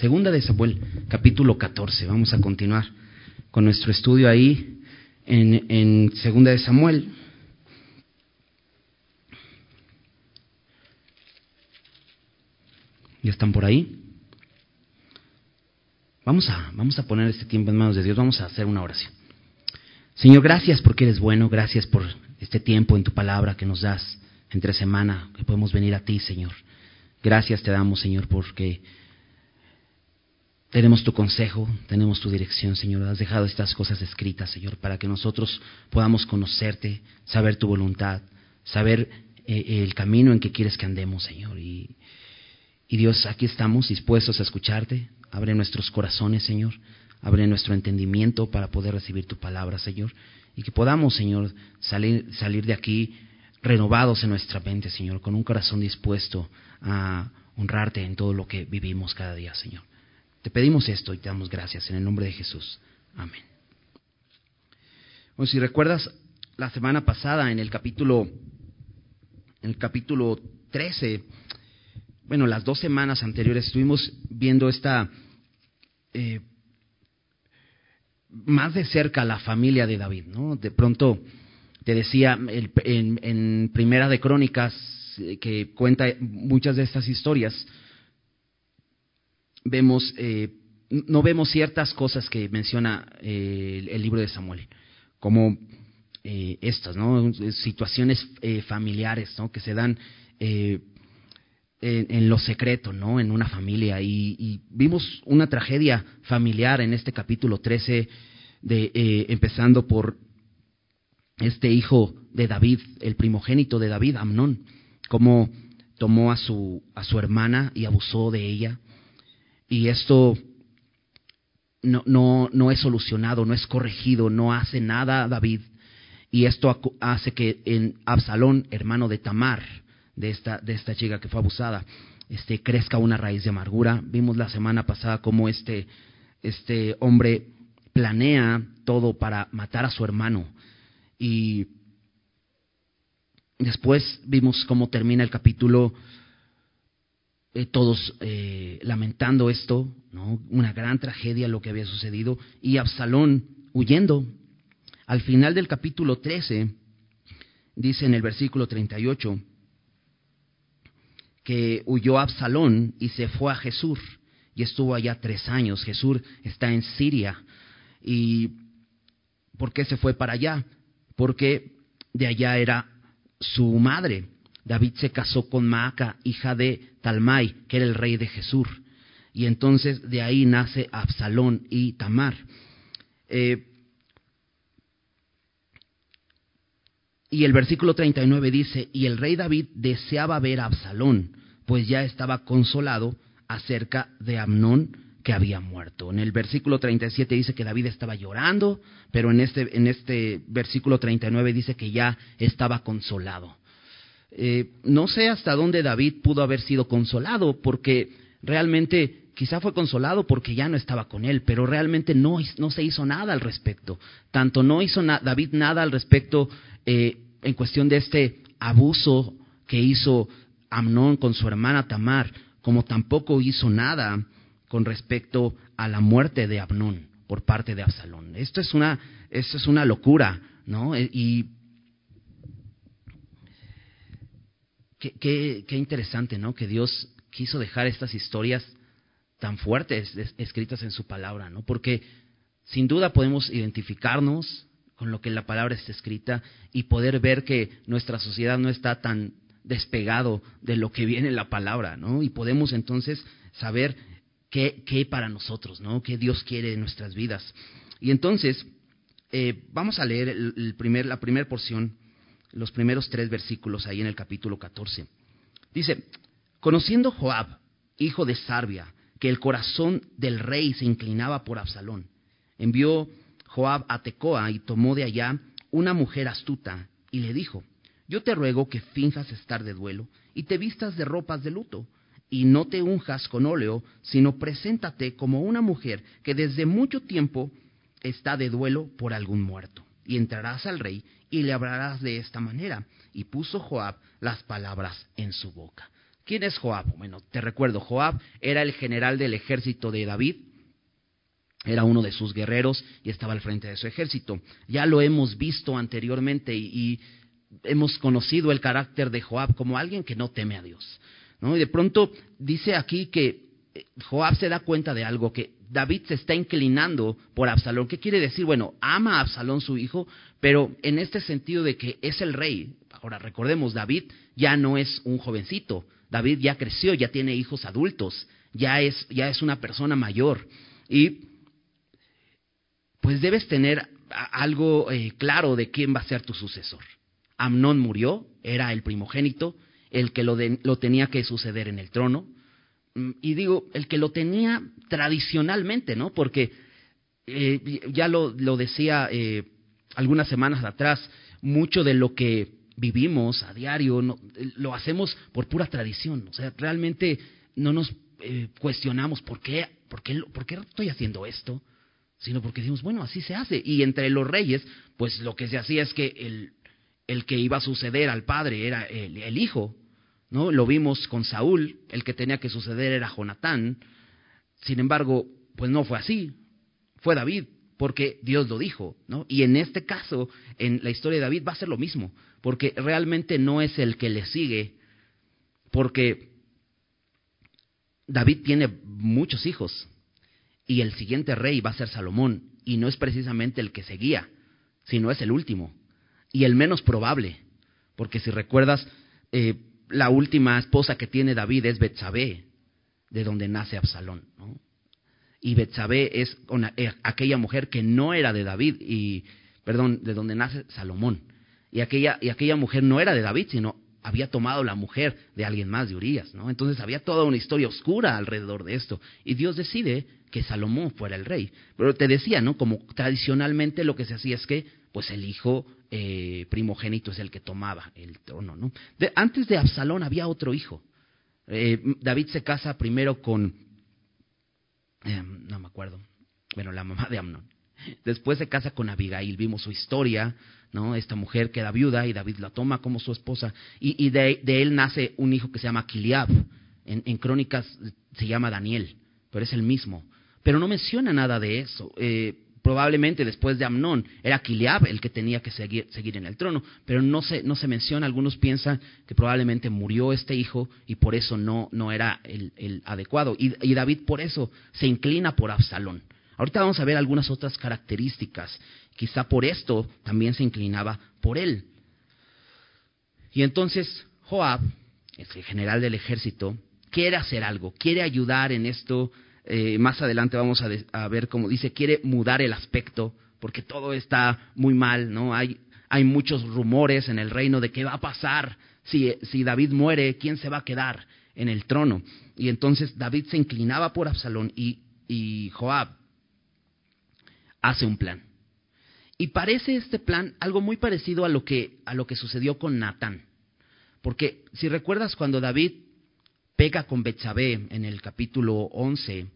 Segunda de Samuel, capítulo 14. Vamos a continuar con nuestro estudio ahí en, Segunda de Samuel. ¿Ya están por ahí? Vamos a, vamos a poner este tiempo en manos de Dios, vamos a hacer una oración. Señor, gracias porque eres bueno, gracias por este tiempo en tu palabra que nos das entre semana, que podemos venir a ti, Señor. Gracias te damos, Señor, porque tenemos tu consejo, tenemos tu dirección, Señor. Has dejado estas cosas escritas, Señor, para que nosotros podamos conocerte, saber tu voluntad, saber eh, el camino en que quieres que andemos, Señor. Y, y Dios, aquí estamos dispuestos a escucharte. Abre nuestros corazones, Señor. Abre nuestro entendimiento para poder recibir tu palabra, Señor. Y que podamos, Señor, salir, salir de aquí renovados en nuestra mente, Señor, con un corazón dispuesto a honrarte en todo lo que vivimos cada día, Señor. Te pedimos esto y te damos gracias en el nombre de Jesús. Amén. Bueno, si recuerdas la semana pasada en el capítulo en el capítulo 13 bueno, las dos semanas anteriores estuvimos viendo esta, eh, más de cerca la familia de David, ¿no? De pronto te decía en, Primera de Crónicas, eh, que cuenta muchas de estas historias, vemos, eh, no vemos ciertas cosas que menciona el, libro de Samuel, como estas, ¿no? Situaciones familiares, ¿no? Que se dan en, lo secreto, ¿no? En una familia. Y, vimos una tragedia familiar en este capítulo 13, de, eh, empezando por este hijo de David, el primogénito de David, Amnón, cómo tomó a su, a su hermana y abusó de ella. Y esto no, no, no es solucionado, no es corregido, no hace nada David. Y esto hace que en Absalón, hermano de Tamar, de esta, de esta chica que fue abusada, este, crezca una raíz de amargura. Vimos la semana pasada cómo este, este hombre planea todo para matar a su hermano. Y después vimos cómo termina el capítulo, eh, todos eh, lamentando esto, ¿no? una gran tragedia lo que había sucedido, y Absalón huyendo. Al final del capítulo 13, dice en el versículo 38, que huyó Absalón y se fue a Jesús y estuvo allá tres años. Jesús está en Siria. ¿Y por qué se fue para allá? Porque de allá era su madre. David se casó con Maaca, hija de Talmai, que era el rey de Jesús. Y entonces de ahí nace Absalón y Tamar. Eh, y el versículo 39 dice, y el rey David deseaba ver a Absalón, pues ya estaba consolado acerca de Amnón que había muerto. En el versículo 37 dice que David estaba llorando, pero en este, en este versículo 39 dice que ya estaba consolado. Eh, no sé hasta dónde David pudo haber sido consolado, porque realmente quizá fue consolado porque ya no estaba con él, pero realmente no, no se hizo nada al respecto. Tanto no hizo David nada al respecto eh, en cuestión de este abuso que hizo Amnón con su hermana Tamar, como tampoco hizo nada con respecto a la muerte de Amnón por parte de Absalón. Esto es una, esto es una locura, ¿no? E, y qué, interesante, ¿no? Que Dios quiso dejar estas historias tan fuertes escritas en su palabra, ¿no? Porque sin duda podemos identificarnos con lo que la palabra está escrita y poder ver que nuestra sociedad no está tan despegado de lo que viene en la palabra, ¿no? Y podemos entonces saber qué, qué para nosotros, ¿no? ¿Qué Dios quiere en nuestras vidas? Y entonces, eh, vamos a leer el, primer, la primera porción, los primeros tres versículos ahí en el capítulo 14. Dice, conociendo Joab, hijo de Sarbia, que el corazón del rey se inclinaba por Absalón, envió Joab a Tecoa y tomó de allá una mujer astuta y le dijo, yo te ruego que finjas estar de duelo y te vistas de ropas de luto, y no te unjas con óleo, sino preséntate como una mujer que desde mucho tiempo está de duelo por algún muerto. Y entrarás al rey y le hablarás de esta manera. Y puso Joab las palabras en su boca. ¿Quién es Joab? Bueno, te recuerdo, Joab era el general del ejército de David, era uno de sus guerreros y estaba al frente de su ejército. Ya lo hemos visto anteriormente y, hemos conocido el carácter de Joab como alguien que no teme a Dios. ¿no? Y de pronto dice aquí que Joab se da cuenta de algo, que David se está inclinando por Absalón. ¿Qué quiere decir? Bueno, ama a Absalón su hijo, pero en este sentido de que es el rey. Ahora, recordemos, David ya no es un jovencito. David ya creció, ya tiene hijos adultos, ya es, ya es una persona mayor. Y pues debes tener algo eh, claro de quién va a ser tu sucesor. Amnón murió, era el primogénito, el que lo, lo tenía que suceder en el trono. Mm, y digo, el que lo tenía tradicionalmente, ¿no? Porque eh, ya lo, lo decía eh, algunas semanas atrás, mucho de lo que vivimos a diario no, lo hacemos por pura tradición. O sea, realmente no nos eh, cuestionamos por qué, por, qué, por qué estoy haciendo esto, sino porque decimos, bueno, así se hace. Y entre los reyes, pues lo que se hacía es que el, el que iba a suceder al padre era el hijo, ¿no? Lo vimos con Saúl, el que tenía que suceder era Jonatán. Sin embargo, pues no fue así. Fue David, porque Dios lo dijo, ¿no? Y en este caso, en la historia de David va a ser lo mismo, porque realmente no es el que le sigue, porque David tiene muchos hijos y el siguiente rey va a ser Salomón y no es precisamente el que seguía, sino es el último y el menos probable, porque si recuerdas, eh, la última esposa que tiene David es Betsabé, de donde nace Absalón. ¿no? Y Betsabé es eh, aquella mujer que no era de David, y, perdón, de donde nace Salomón. Y aquella, y aquella mujer no era de David, sino había tomado la mujer de alguien más, de Urias, ¿no? Entonces había toda una historia oscura alrededor de esto. Y Dios decide que Salomón fuera el rey. Pero te decía, ¿no? Como tradicionalmente lo que se hacía es que, pues el hijo eh, primogénito es el que tomaba el trono. ¿no? antes de Absalón había otro hijo. Eh, David se casa primero con, eh, no me acuerdo, bueno, la mamá de Amnón. Después se casa con Abigail, vimos su historia, ¿no? Esta mujer queda viuda y David la toma como su esposa. Y, de, él nace un hijo que se llama Kiliab. En, en, Crónicas se llama Daniel, pero es el mismo. Pero no menciona nada de eso. Eh, probablemente después de Amnón era Kiliab el que tenía que seguir, seguir, en el trono, pero no se, no se menciona, algunos piensan que probablemente murió este hijo y por eso no, no era el, adecuado. Y, y, David por eso se inclina por Absalón. Ahorita vamos a ver algunas otras características. Quizá por esto también se inclinaba por él. Y entonces Joab, el general del ejército, quiere hacer algo, quiere ayudar en esto eh, más adelante vamos a, ver cómo dice, quiere mudar el aspecto, porque todo está muy mal, ¿no? Hay, hay muchos rumores en el reino de qué va a pasar si, si David muere, quién se va a quedar en el trono. Y entonces David se inclinaba por Absalón y, Joab hace un plan. Y parece este plan algo muy parecido a lo que, a lo que sucedió con Natán. Porque si recuerdas cuando David peca con Betsabé en el capítulo 11,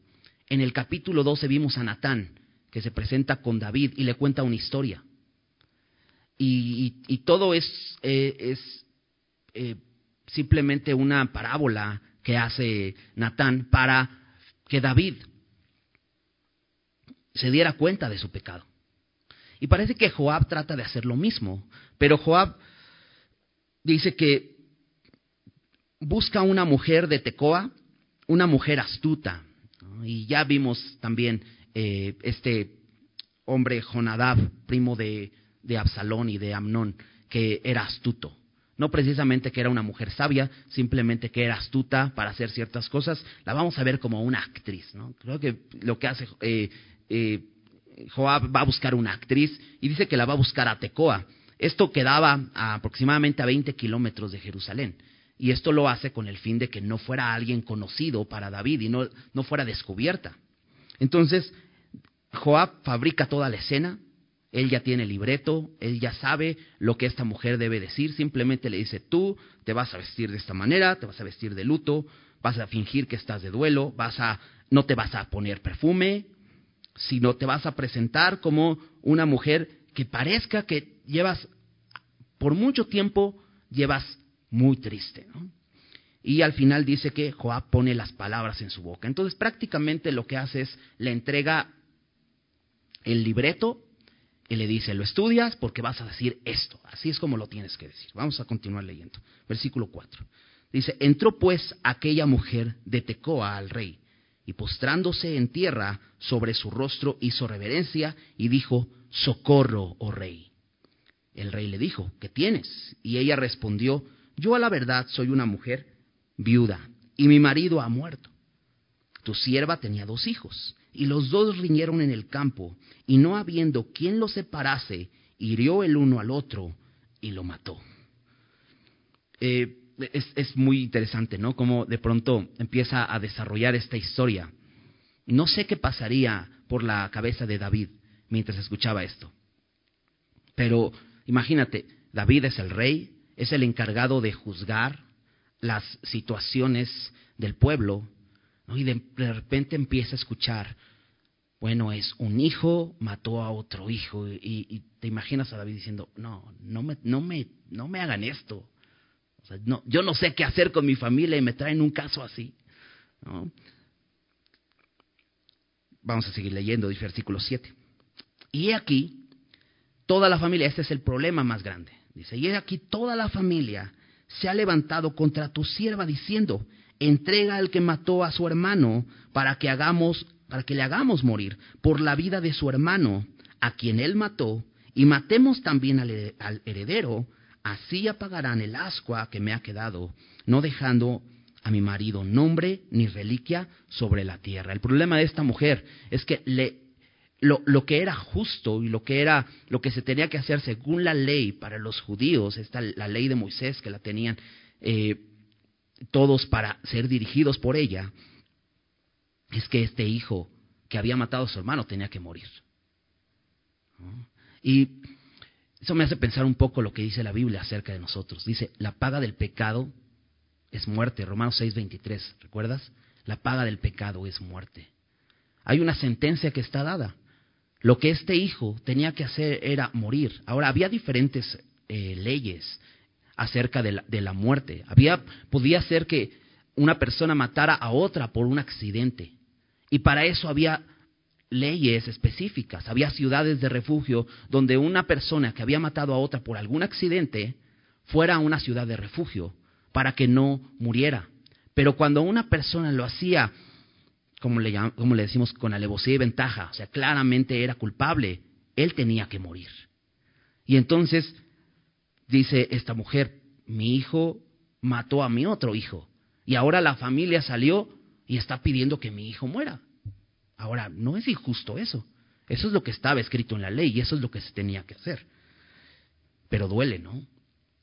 en el capítulo 12 vimos a Natán, que se presenta con David y le cuenta una historia. Y, todo es, eh, eh, simplemente una parábola que hace Natán para que David se diera cuenta de su pecado. Y parece que Joab trata de hacer lo mismo, pero Joab dice que busca una mujer de Tecoa, una mujer astuta, y ya vimos también eh, este hombre Jonadab, primo de, de Absalón y de Amnón, que era astuto. No precisamente que era una mujer sabia, simplemente que era astuta para hacer ciertas cosas. La vamos a ver como una actriz. ¿no? Creo que lo que hace eh, eh, Joab va a buscar una actriz y dice que la va a buscar a Tecoa. Esto quedaba aproximadamente a 20 kilómetros de Jerusalén. Y esto lo hace con el fin de que no fuera alguien conocido para David y no, no fuera descubierta. Entonces, Joab fabrica toda la escena, él ya tiene libreto, él ya sabe lo que esta mujer debe decir, simplemente le dice, tú te vas a vestir de esta manera, te vas a vestir de luto, vas a fingir que estás de duelo, vas a, no te vas a poner perfume, sino te vas a presentar como una mujer que parezca que llevas, por mucho tiempo, llevas muy triste. ¿no? y al final dice que Joab pone las palabras en su boca. Entonces prácticamente lo que hace es le entrega el libreto y le dice, lo estudias porque vas a decir esto. Así es como lo tienes que decir. Vamos a continuar leyendo. Versículo 4. Dice, entró pues aquella mujer de Tecoa al rey y postrándose en tierra sobre su rostro hizo reverencia y dijo, socorro, oh rey. El rey le dijo, ¿qué tienes? Y ella respondió, yo a la verdad soy una mujer viuda, y mi marido ha muerto. Tu sierva tenía dos hijos, y los dos riñeron en el campo, y no habiendo quien los separase, hirió el uno al otro y lo mató. Eh, es, es, muy interesante, ¿no? Como de pronto empieza a desarrollar esta historia. No sé qué pasaría por la cabeza de David mientras escuchaba esto. Pero imagínate, David es el rey, es el encargado de juzgar, las situaciones del pueblo, y de, repente empieza a escuchar, bueno, es un hijo mató a otro hijo, y, te imaginas a David diciendo, no, no me, no me, no me hagan esto. no, yo no sé qué hacer con mi familia y me traen un caso así. Vamos a seguir leyendo, dice versículo 7. Y aquí, toda la familia, este es el problema más grande. Dice, y aquí toda la familia se ha levantado contra tu sierva diciendo, entrega al que mató a su hermano para que hagamos, para que le hagamos morir por la vida de su hermano, a quien él mató, y matemos también al, al heredero, así apagarán el ascua que me ha quedado, no dejando a mi marido nombre ni reliquia sobre la tierra. El problema de esta mujer es que le lo, lo, que era justo y lo que era lo que se tenía que hacer según la ley para los judíos, esta, la ley de Moisés que la tenían eh, todos para ser dirigidos por ella, es que este hijo que había matado a su hermano tenía que morir. Y eso me hace pensar un poco lo que dice la Biblia acerca de nosotros. Dice, la paga del pecado es muerte. Romanos 6:23, ¿recuerdas? La paga del pecado es muerte. Hay una sentencia que está dada. Lo que este hijo tenía que hacer era morir. Ahora, había diferentes eh, leyes acerca de la, de la, muerte. Había, podía ser que una persona matara a otra por un accidente. Y para eso había leyes específicas. Había ciudades de refugio donde una persona que había matado a otra por algún accidente fuera a una ciudad de refugio para que no muriera. Pero cuando una persona lo hacía como le, como le decimos, con alevosía y ventaja, o sea, claramente era culpable, él tenía que morir. Y entonces dice esta mujer, mi hijo mató a mi otro hijo, y ahora la familia salió y está pidiendo que mi hijo muera. Ahora, no es injusto eso. Eso es lo que estaba escrito en la ley y eso es lo que se tenía que hacer. Pero duele, ¿no?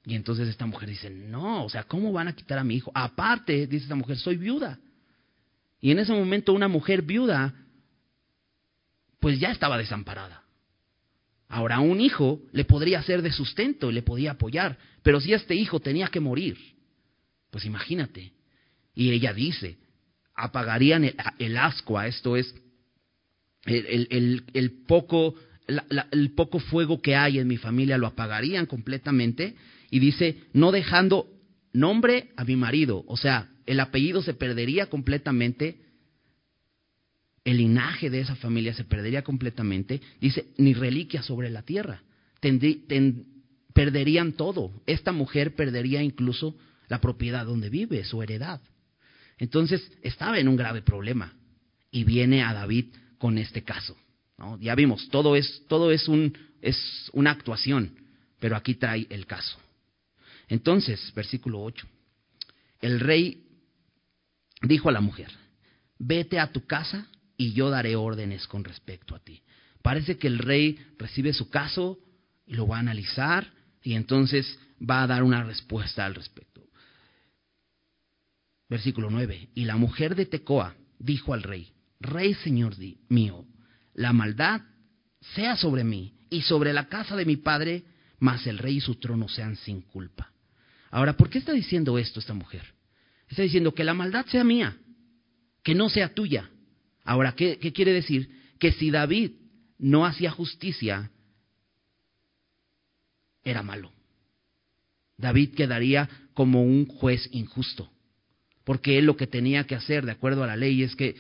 Y entonces esta mujer dice, no, o sea, ¿cómo van a quitar a mi hijo? Aparte, dice esta mujer, soy viuda. Y en ese momento una mujer viuda, pues ya estaba desamparada. Ahora un hijo le podría ser de sustento y le podía apoyar, pero si este hijo tenía que morir, pues imagínate. Y ella dice, apagarían el, ascua, esto es el, poco, el poco fuego que hay en mi familia, lo apagarían completamente. Y dice, no dejando nombre a mi marido, o sea, el apellido se perdería completamente, el linaje de esa familia se perdería completamente, dice, ni reliquia sobre la tierra. perderían todo. Esta mujer perdería incluso la propiedad donde vive, su heredad. Entonces estaba en un grave problema y viene a David con este caso. Ya vimos, todo es, todo es, un, es una actuación, pero aquí trae el caso. Entonces, versículo 8, el rey dijo a la mujer, vete a tu casa y yo daré órdenes con respecto a ti. Parece que el rey recibe su caso y lo va a analizar y entonces va a dar una respuesta al respecto. Versículo 9. Y la mujer de Tecoa dijo al rey, Rey Señor mío, la maldad sea sobre mí y sobre la casa de mi padre, mas el rey y su trono sean sin culpa. Ahora, ¿por qué está diciendo esto esta mujer? Está diciendo que la maldad sea mía, que no sea tuya. Ahora, ¿qué, quiere decir? Que si David no hacía justicia, era malo. David quedaría como un juez injusto. porque él lo que tenía que hacer de acuerdo a la ley es que,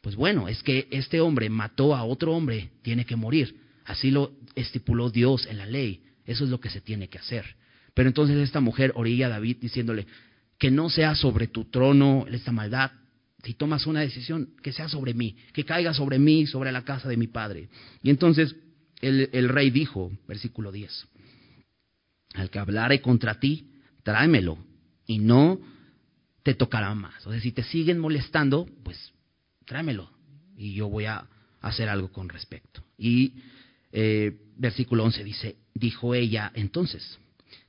pues bueno, es que este hombre mató a otro hombre, tiene que morir. Así lo estipuló Dios en la ley. Eso es lo que se tiene que hacer. Pero entonces esta mujer orilla a David diciéndole, que no sea sobre tu trono esta maldad. Si tomas una decisión, que sea sobre mí, que caiga sobre mí, sobre la casa de mi padre. Y entonces el, rey dijo, versículo 10, al que hablare contra ti, tráemelo, y no te tocará más. O sea, si te siguen molestando, pues tráemelo, y yo voy a hacer algo con respecto. Y eh, versículo 11 dice, dijo ella entonces,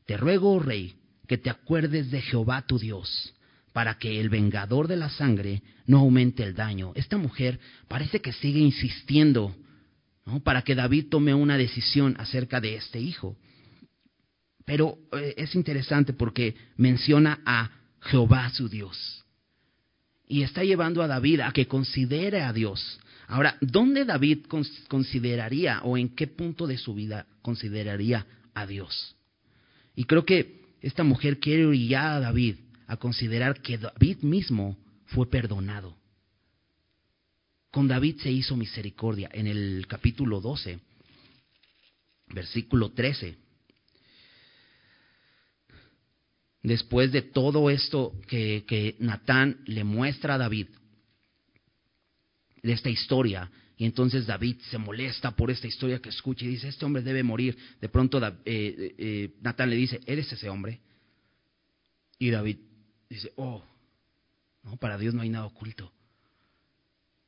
te ruego, rey, que te acuerdes de Jehová tu Dios, para que el vengador de la sangre no aumente el daño. Esta mujer parece que sigue insistiendo ¿no? para que David tome una decisión acerca de este hijo. Pero eh, es interesante porque menciona a Jehová su Dios. Y está llevando a David a que considere a Dios. Ahora, ¿dónde David consideraría o en qué punto de su vida consideraría a Dios? Y creo que esta mujer quiere orillar a David a considerar que David mismo fue perdonado. Con David se hizo misericordia en el capítulo 12, versículo 13. Después de todo esto que, que Natán le muestra a David, de esta historia, y entonces David se molesta por esta historia que escucha y dice, este hombre debe morir. De pronto eh, eh, Natán le dice, ¿eres ese hombre? Y David dice, oh, no, para Dios no hay nada oculto.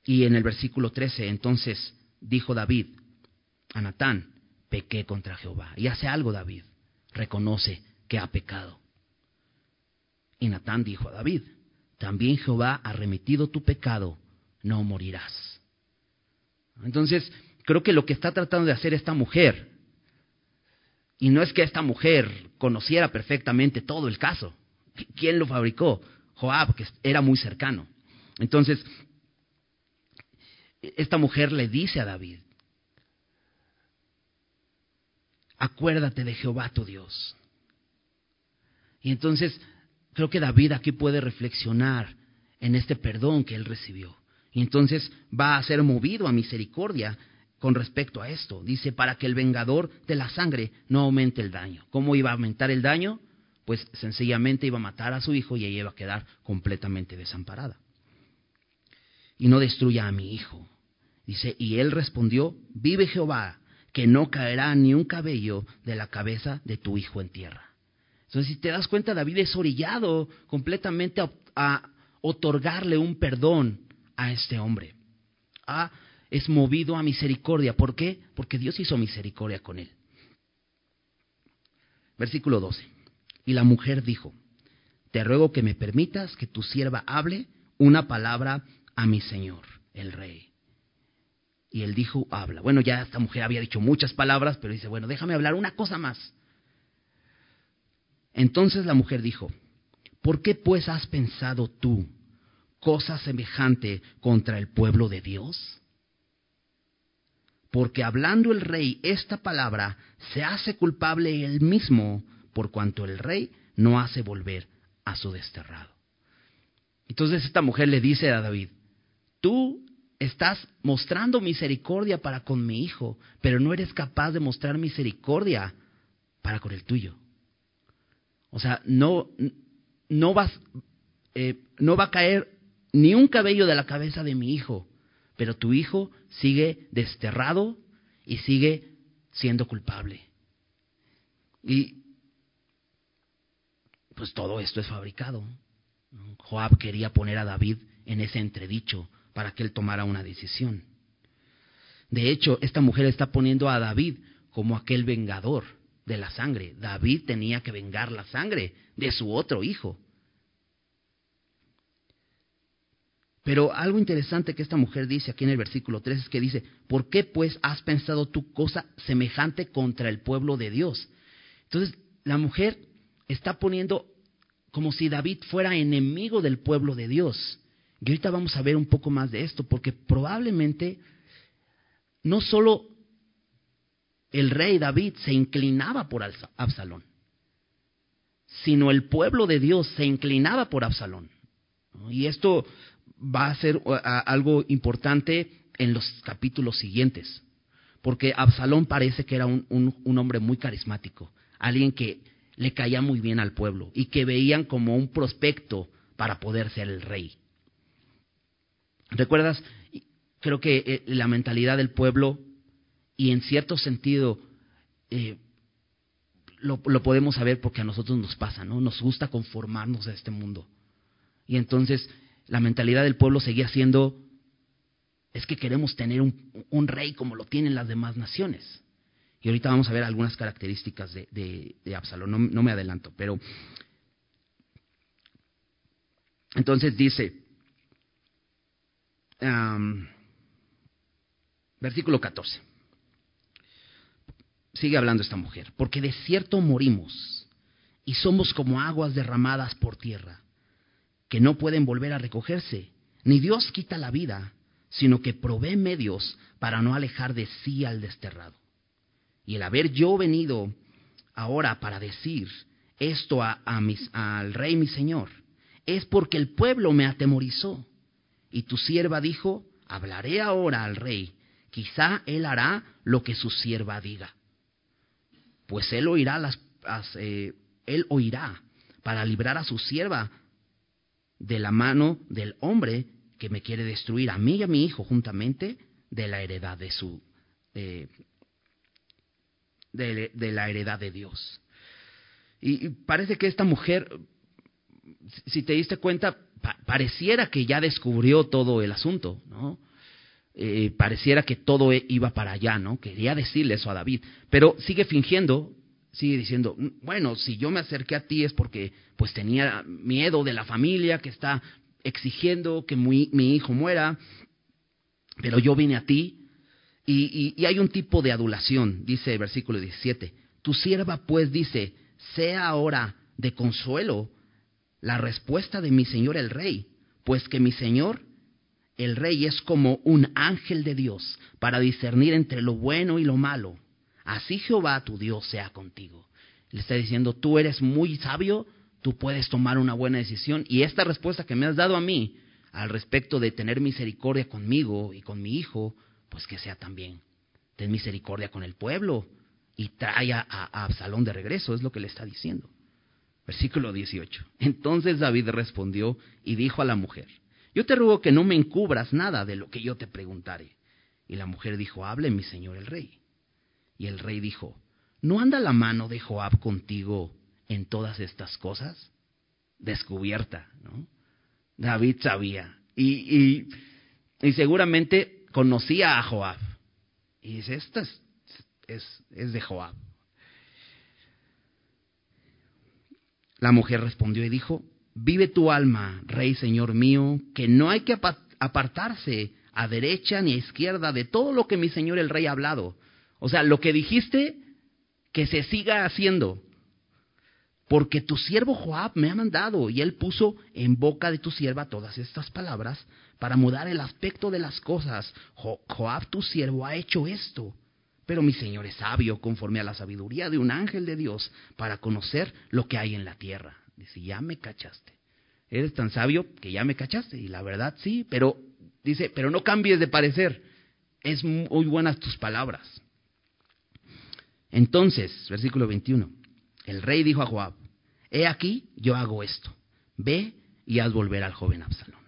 Y en el versículo 13, entonces dijo David a Natán, pequé contra Jehová. Y hace algo David, reconoce que ha pecado. Y Natán dijo a David, también Jehová ha remitido tu pecado, no morirás. Entonces, creo que lo que está tratando de hacer esta mujer, y no es que esta mujer conociera perfectamente todo el caso, ¿quién lo fabricó? Joab, que era muy cercano. Entonces, esta mujer le dice a David, acuérdate de Jehová tu Dios. Y entonces, creo que David aquí puede reflexionar en este perdón que él recibió. Y entonces va a ser movido a misericordia con respecto a esto. Dice, para que el vengador de la sangre no aumente el daño. ¿Cómo iba a aumentar el daño? Pues sencillamente iba a matar a su hijo y ella iba a quedar completamente desamparada. Y no destruya a mi hijo. Dice, y él respondió, vive Jehová, que no caerá ni un cabello de la cabeza de tu hijo en tierra. Entonces, si te das cuenta, David es orillado completamente a, a otorgarle un perdón a este hombre. Ah, es movido a misericordia. ¿Por qué? Porque Dios hizo misericordia con él. Versículo 12. Y la mujer dijo, te ruego que me permitas que tu sierva hable una palabra a mi señor, el rey. Y él dijo, habla. Bueno, ya esta mujer había dicho muchas palabras, pero dice, bueno, déjame hablar una cosa más. Entonces la mujer dijo, ¿por qué pues has pensado tú cosa semejante contra el pueblo de Dios? Porque hablando el rey esta palabra, se hace culpable él mismo, por cuanto el rey no hace volver a su desterrado. Entonces esta mujer le dice a David, tú estás mostrando misericordia para con mi hijo, pero no eres capaz de mostrar misericordia para con el tuyo. O sea, no, no vas, eh, no va a caer ni un cabello de la cabeza de mi hijo, pero tu hijo sigue desterrado y sigue siendo culpable. Y pues todo esto es fabricado. Joab quería poner a David en ese entredicho para que él tomara una decisión. De hecho, esta mujer está poniendo a David como aquel vengador de la sangre. David tenía que vengar la sangre de su otro hijo. Pero algo interesante que esta mujer dice aquí en el versículo 3 es que dice, ¿por qué pues has pensado tu cosa semejante contra el pueblo de Dios? Entonces, la mujer está poniendo como si David fuera enemigo del pueblo de Dios. Y ahorita vamos a ver un poco más de esto, porque probablemente no solo el rey David se inclinaba por Absalón, sino el pueblo de Dios se inclinaba por Absalón. Y esto va a ser algo importante en los capítulos siguientes, porque Absalón parece que era un, un hombre muy carismático, alguien que le caía muy bien al pueblo y que veían como un prospecto para poder ser el rey. ¿Recuerdas? Creo que eh, la mentalidad del pueblo y en cierto sentido eh, lo, podemos saber porque a nosotros nos pasa, ¿no? Nos gusta conformarnos a este mundo. Y entonces la mentalidad del pueblo seguía siendo, es que queremos tener un, rey como lo tienen las demás naciones. Y ahorita vamos a ver algunas características de, de, Absalón, no, no me adelanto, pero entonces dice, versículo 14, sigue hablando esta mujer, porque de cierto morimos y somos como aguas derramadas por tierra, que no pueden volver a recogerse, ni Dios quita la vida, sino que provee medios para no alejar de sí al desterrado. Y el haber yo venido ahora para decir esto a, al rey mi señor, es porque el pueblo me atemorizó. Y tu sierva dijo, hablaré ahora al rey, quizá él hará lo que su sierva diga. Pues él oirá, las, eh, él oirá para librar a su sierva de la mano del hombre que me quiere destruir a mí y a mi hijo juntamente de la heredad de su eh, de, la heredad de Dios. y parece que esta mujer si te diste cuenta, pareciera que ya descubrió todo el asunto, ¿no? Eh, pareciera que todo e, iba para allá, ¿no? Quería decirle eso a David, pero sigue fingiendo, sigue diciendo, mm, bueno, si yo me acerqué a ti es porque pues tenía miedo de la familia que está exigiendo que mi, hijo muera, pero yo vine a ti. Y, y hay un tipo de adulación, dice el versículo 17, tu sierva pues dice, sea ahora de consuelo la respuesta de mi señor el rey, pues que mi señor el rey es como un ángel de Dios para discernir entre lo bueno y lo malo. Así Jehová tu Dios sea contigo. Le está diciendo, tú eres muy sabio, tú puedes tomar una buena decisión y esta respuesta que me has dado a mí al respecto de tener misericordia conmigo y con mi hijo, pues que sea también. Ten misericordia con el pueblo y trae a, a Absalón de regreso, es lo que le está diciendo. Versículo 18. Entonces David respondió y dijo a la mujer, yo te ruego que no me encubras nada de lo que yo te preguntare. Y la mujer dijo, hable mi señor el rey. Y el rey dijo, ¿no anda la mano de Joab contigo en todas estas cosas? Descubierta, ¿no? David sabía. Y, y, seguramente conocía a Joab. Y dice, esta es, es de Joab. La mujer respondió y dijo, vive tu alma, rey señor mío, que no hay que apartarse a derecha ni a izquierda de todo lo que mi señor el rey ha hablado. O sea, lo que dijiste, que se siga haciendo. Porque tu siervo Joab me ha mandado y él puso en boca de tu sierva todas estas palabras para mudar el aspecto de las cosas. Joab tu siervo ha hecho esto. Pero mi Señor es sabio conforme a la sabiduría de un ángel de Dios para conocer lo que hay en la tierra. Dice, ya me cachaste. Eres tan sabio que ya me cachaste. Y la verdad sí, pero dice, pero no cambies de parecer. Es muy buenas tus palabras. Entonces, versículo 21, el rey dijo a Joab, he aquí, yo hago esto. Ve y haz volver al joven Absalón.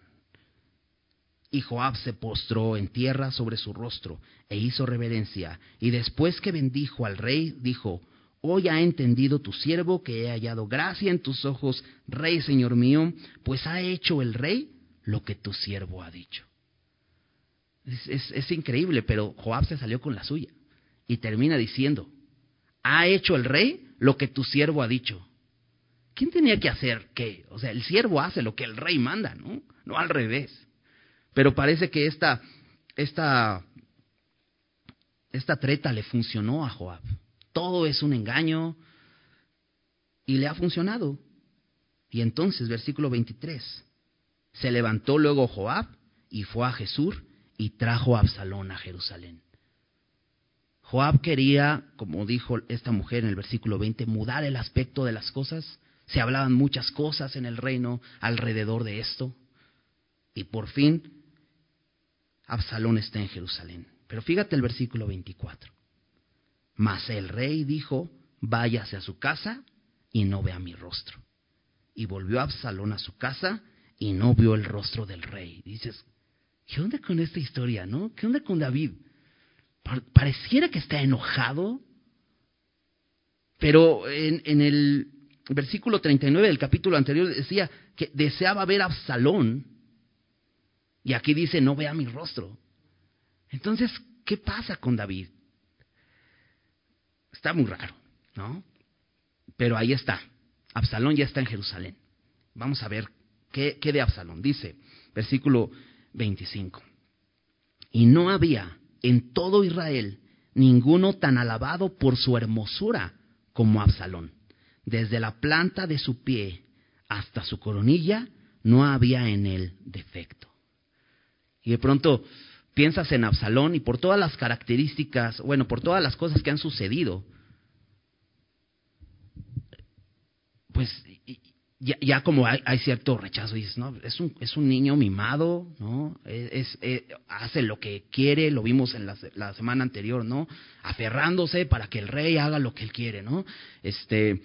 Y Joab se postró en tierra sobre su rostro e hizo reverencia. Y después que bendijo al rey, dijo, Hoy ha entendido tu siervo que he hallado gracia en tus ojos, rey señor mío, pues ha hecho el rey lo que tu siervo ha dicho. Es, es increíble, pero Joab se salió con la suya y termina diciendo, ha hecho el rey lo que tu siervo ha dicho. ¿Quién tenía que hacer qué? O sea, el siervo hace lo que el rey manda, ¿no? No al revés. Pero parece que esta, esta, esta treta le funcionó a Joab. Todo es un engaño y le ha funcionado. Y entonces, versículo 23, se levantó luego Joab y fue a Jesús y trajo a Absalón a Jerusalén. Joab quería, como dijo esta mujer en el versículo 20, mudar el aspecto de las cosas. Se hablaban muchas cosas en el reino alrededor de esto Y por fin, Absalón está en Jerusalén. Pero fíjate el versículo 24. Mas el rey dijo, váyase a su casa y no vea mi rostro. Y volvió Absalón a su casa y no vio el rostro del rey. Dices, ¿qué onda con esta historia, no? ¿Qué onda con David? Pareciera que está enojado, pero en, el versículo 39 del capítulo anterior decía que deseaba ver a Absalón, y aquí dice, no vea mi rostro. Entonces, ¿qué pasa con David? Está muy raro, ¿no? Pero ahí está. Absalón ya está en Jerusalén. Vamos a ver qué, qué de Absalón. Dice, versículo 25. Y no había en todo Israel ninguno tan alabado por su hermosura como Absalón. Desde la planta de su pie hasta su coronilla no había en él defecto. Y de pronto piensas en Absalón y por todas las características, bueno, por todas las cosas que han sucedido, pues ya, como hay, cierto rechazo, dices, no, es un, es un niño mimado, ¿no? Es, eh, hace lo que quiere, lo vimos en la, la, semana anterior, ¿no? Aferrándose para que el rey haga lo que él quiere, ¿no? Este,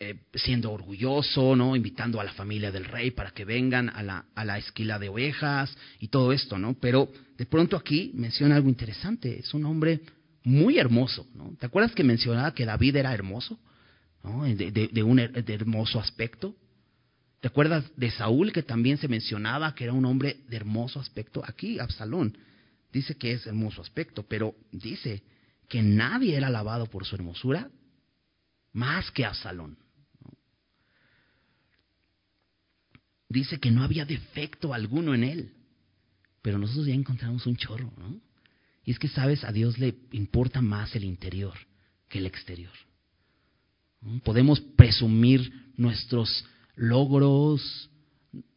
eh, siendo orgulloso, ¿no? Invitando a la familia del rey para que vengan a la, a la esquila de ovejas y todo esto, ¿no? Pero de pronto aquí menciona algo interesante, es un hombre muy hermoso, ¿no? ¿Te acuerdas que mencionaba que David era hermoso? De, un hermoso aspecto. ¿Te acuerdas de Saúl que también se mencionaba que era un hombre de hermoso aspecto? Aquí Absalón dice que es hermoso aspecto, pero dice que nadie era alabado por su hermosura más que Absalón. Dice que no había defecto alguno en él, pero nosotros ya encontramos un chorro, ¿no? Y es que, sabes, a Dios le importa más el interior que el exterior. Podemos presumir nuestros logros,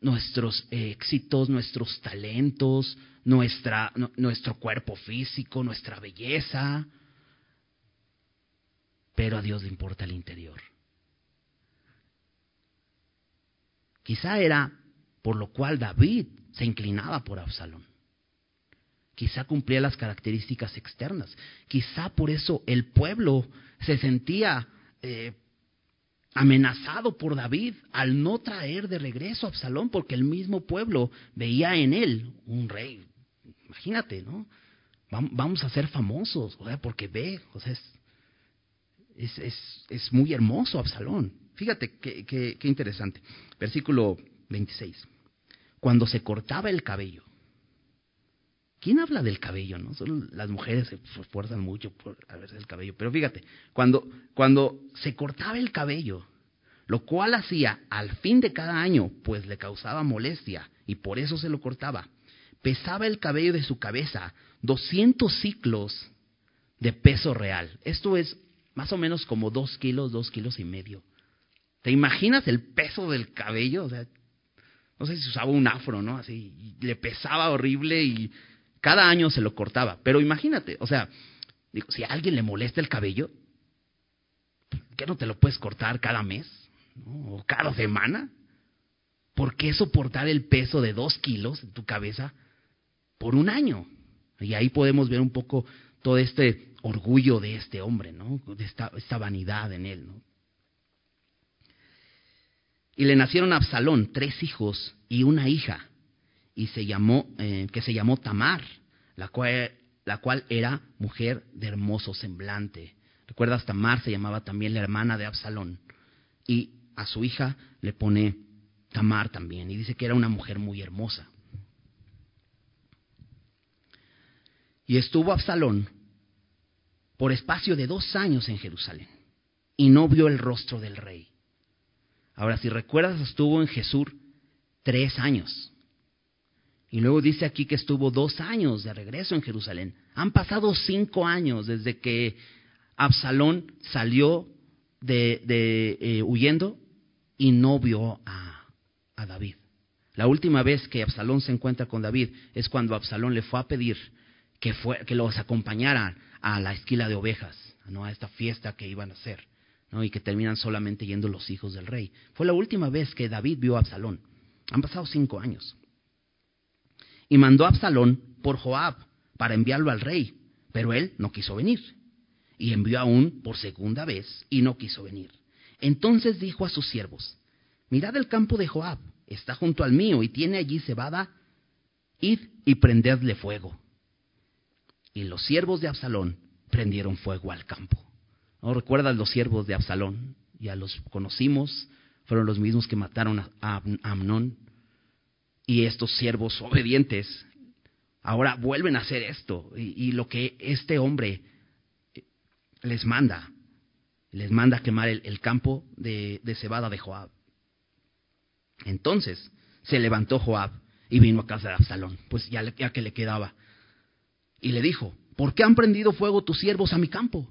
nuestros éxitos, nuestros talentos, nuestra, nuestro cuerpo físico, nuestra belleza, pero a Dios le importa el interior. Quizá era por lo cual David se inclinaba por Absalón. Quizá cumplía las características externas. Quizá por eso el pueblo se sentía eh, amenazado por David al no traer de regreso a Absalón, porque el mismo pueblo veía en él un rey. Imagínate, ¿no? Vamos a ser famosos, porque ve, o sea, es, es, es, muy hermoso Absalón. Fíjate qué, qué, qué interesante. Versículo 26. Cuando se cortaba el cabello, ¿Quién habla del cabello? No? Solo las mujeres se esfuerzan mucho por verse el cabello. Pero fíjate, cuando, cuando se cortaba el cabello, lo cual hacía al fin de cada año, pues le causaba molestia y por eso se lo cortaba, pesaba el cabello de su cabeza 200 ciclos de peso real. Esto es más o menos como dos kilos, dos kilos y medio. ¿Te imaginas el peso del cabello? O sea, no sé si usaba un afro, ¿no? Así, le pesaba horrible y cada año se lo cortaba. Pero imagínate, o sea, digo, si a alguien le molesta el cabello, ¿qué no te lo puedes cortar cada mes? ¿O cada semana? ¿Por qué soportar el peso de dos kilos en tu cabeza por un año? Y ahí podemos ver un poco todo este orgullo de este hombre, ¿no? De esta, esta vanidad en él, ¿no? Y le nacieron a Absalón tres hijos y una hija y se llamó, eh, que se llamó Tamar, la cual, la cual era mujer de hermoso semblante. ¿Recuerdas? Tamar se llamaba también la hermana de Absalón. Y a su hija le pone Tamar también. Y dice que era una mujer muy hermosa. Y estuvo Absalón por espacio de dos años en Jerusalén. Y no vio el rostro del rey. Ahora, si recuerdas, estuvo en Jesús tres años. Y luego dice aquí que estuvo dos años de regreso en Jerusalén. Han pasado cinco años desde que Absalón salió de, eh, huyendo y no vio a, David. La última vez que Absalón se encuentra con David es cuando Absalón le fue a pedir que, que los acompañaran a la esquila de ovejas, ¿no? a esta fiesta que iban a hacer, ¿no? y que terminan solamente yendo los hijos del rey. Fue la última vez que David vio a Absalón. Han pasado cinco años. Y mandó a Absalón por Joab para enviarlo al rey, pero él no quiso venir. Y envió aún por segunda vez y no quiso venir. Entonces dijo a sus siervos, mirad el campo de Joab, está junto al mío y tiene allí cebada, id y prendedle fuego. Y los siervos de Absalón prendieron fuego al campo. ¿No recuerdas los siervos de Absalón? Ya los conocimos, fueron los mismos que mataron a Amnón. Y estos siervos obedientes ahora vuelven a hacer esto. Y, lo que este hombre les manda, les manda quemar el, campo de, cebada de Joab. Entonces se levantó Joab y vino a casa de Absalón, pues ya, ya que le quedaba. Y le dijo, ¿por qué han prendido fuego tus siervos a mi campo?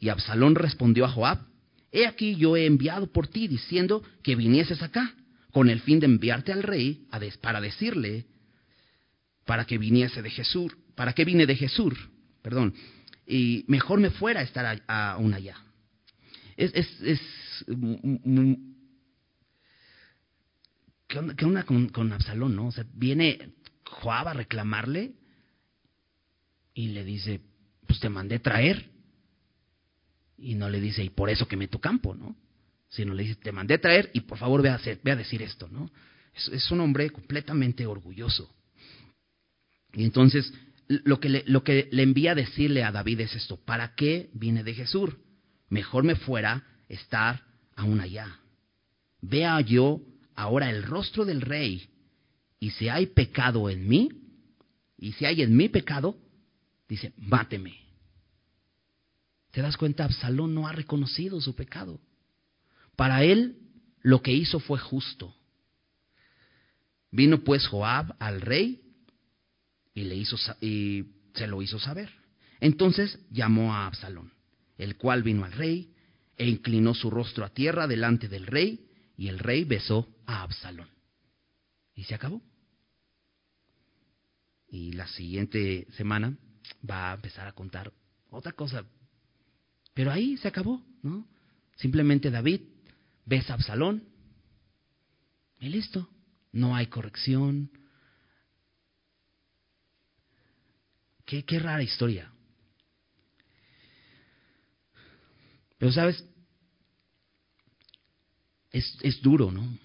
Y Absalón respondió a Joab, He aquí yo he enviado por ti diciendo que vinieses acá, con el fin de enviarte al rey a para decirle para que viniese de Jesús, para que vine de Jesús, perdón, y mejor me fuera a estar aún allá. Es, es, es ¿qué onda, con, con, Absalón, no? O sea, viene Joab a reclamarle y le dice, pues te mandé traer. Y no le dice, y por eso quemé tu campo, ¿no? Sino le dice, te mandé traer y por favor ve a, decir esto, ¿no? Es, es, un hombre completamente orgulloso. Y entonces lo que, le, lo que le envía a decirle a David es esto, ¿para qué vine de Jesús? Mejor me fuera estar aún allá. Vea yo ahora el rostro del rey, y si hay pecado en mí, y si hay en mí pecado, dice, máteme. ¿Te das cuenta? Absalón no ha reconocido su pecado. Para él lo que hizo fue justo. Vino pues Joab al rey y, le hizo, y se lo hizo saber. Entonces llamó a Absalón, el cual vino al rey e inclinó su rostro a tierra delante del rey y el rey besó a Absalón. Y se acabó. Y la siguiente semana va a empezar a contar otra cosa pero ahí se acabó, ¿no? Simplemente David besa a Absalón y listo. No hay corrección. Qué, qué rara historia. Pero sabes, es, es duro, ¿no?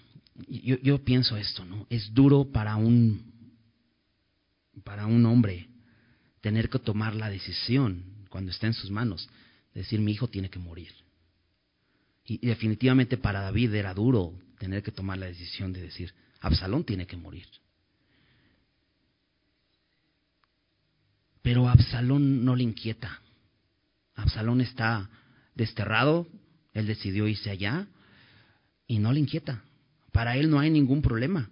Yo, yo pienso esto, ¿no? Es duro para un, para un hombre tener que tomar la decisión cuando está en sus manos decir mi hijo tiene que morir. Y, definitivamente para David era duro tener que tomar la decisión de decir Absalón tiene que morir. Pero Absalón no le inquieta. Absalón está desterrado, él decidió irse allá y no le inquieta. Para él no hay ningún problema.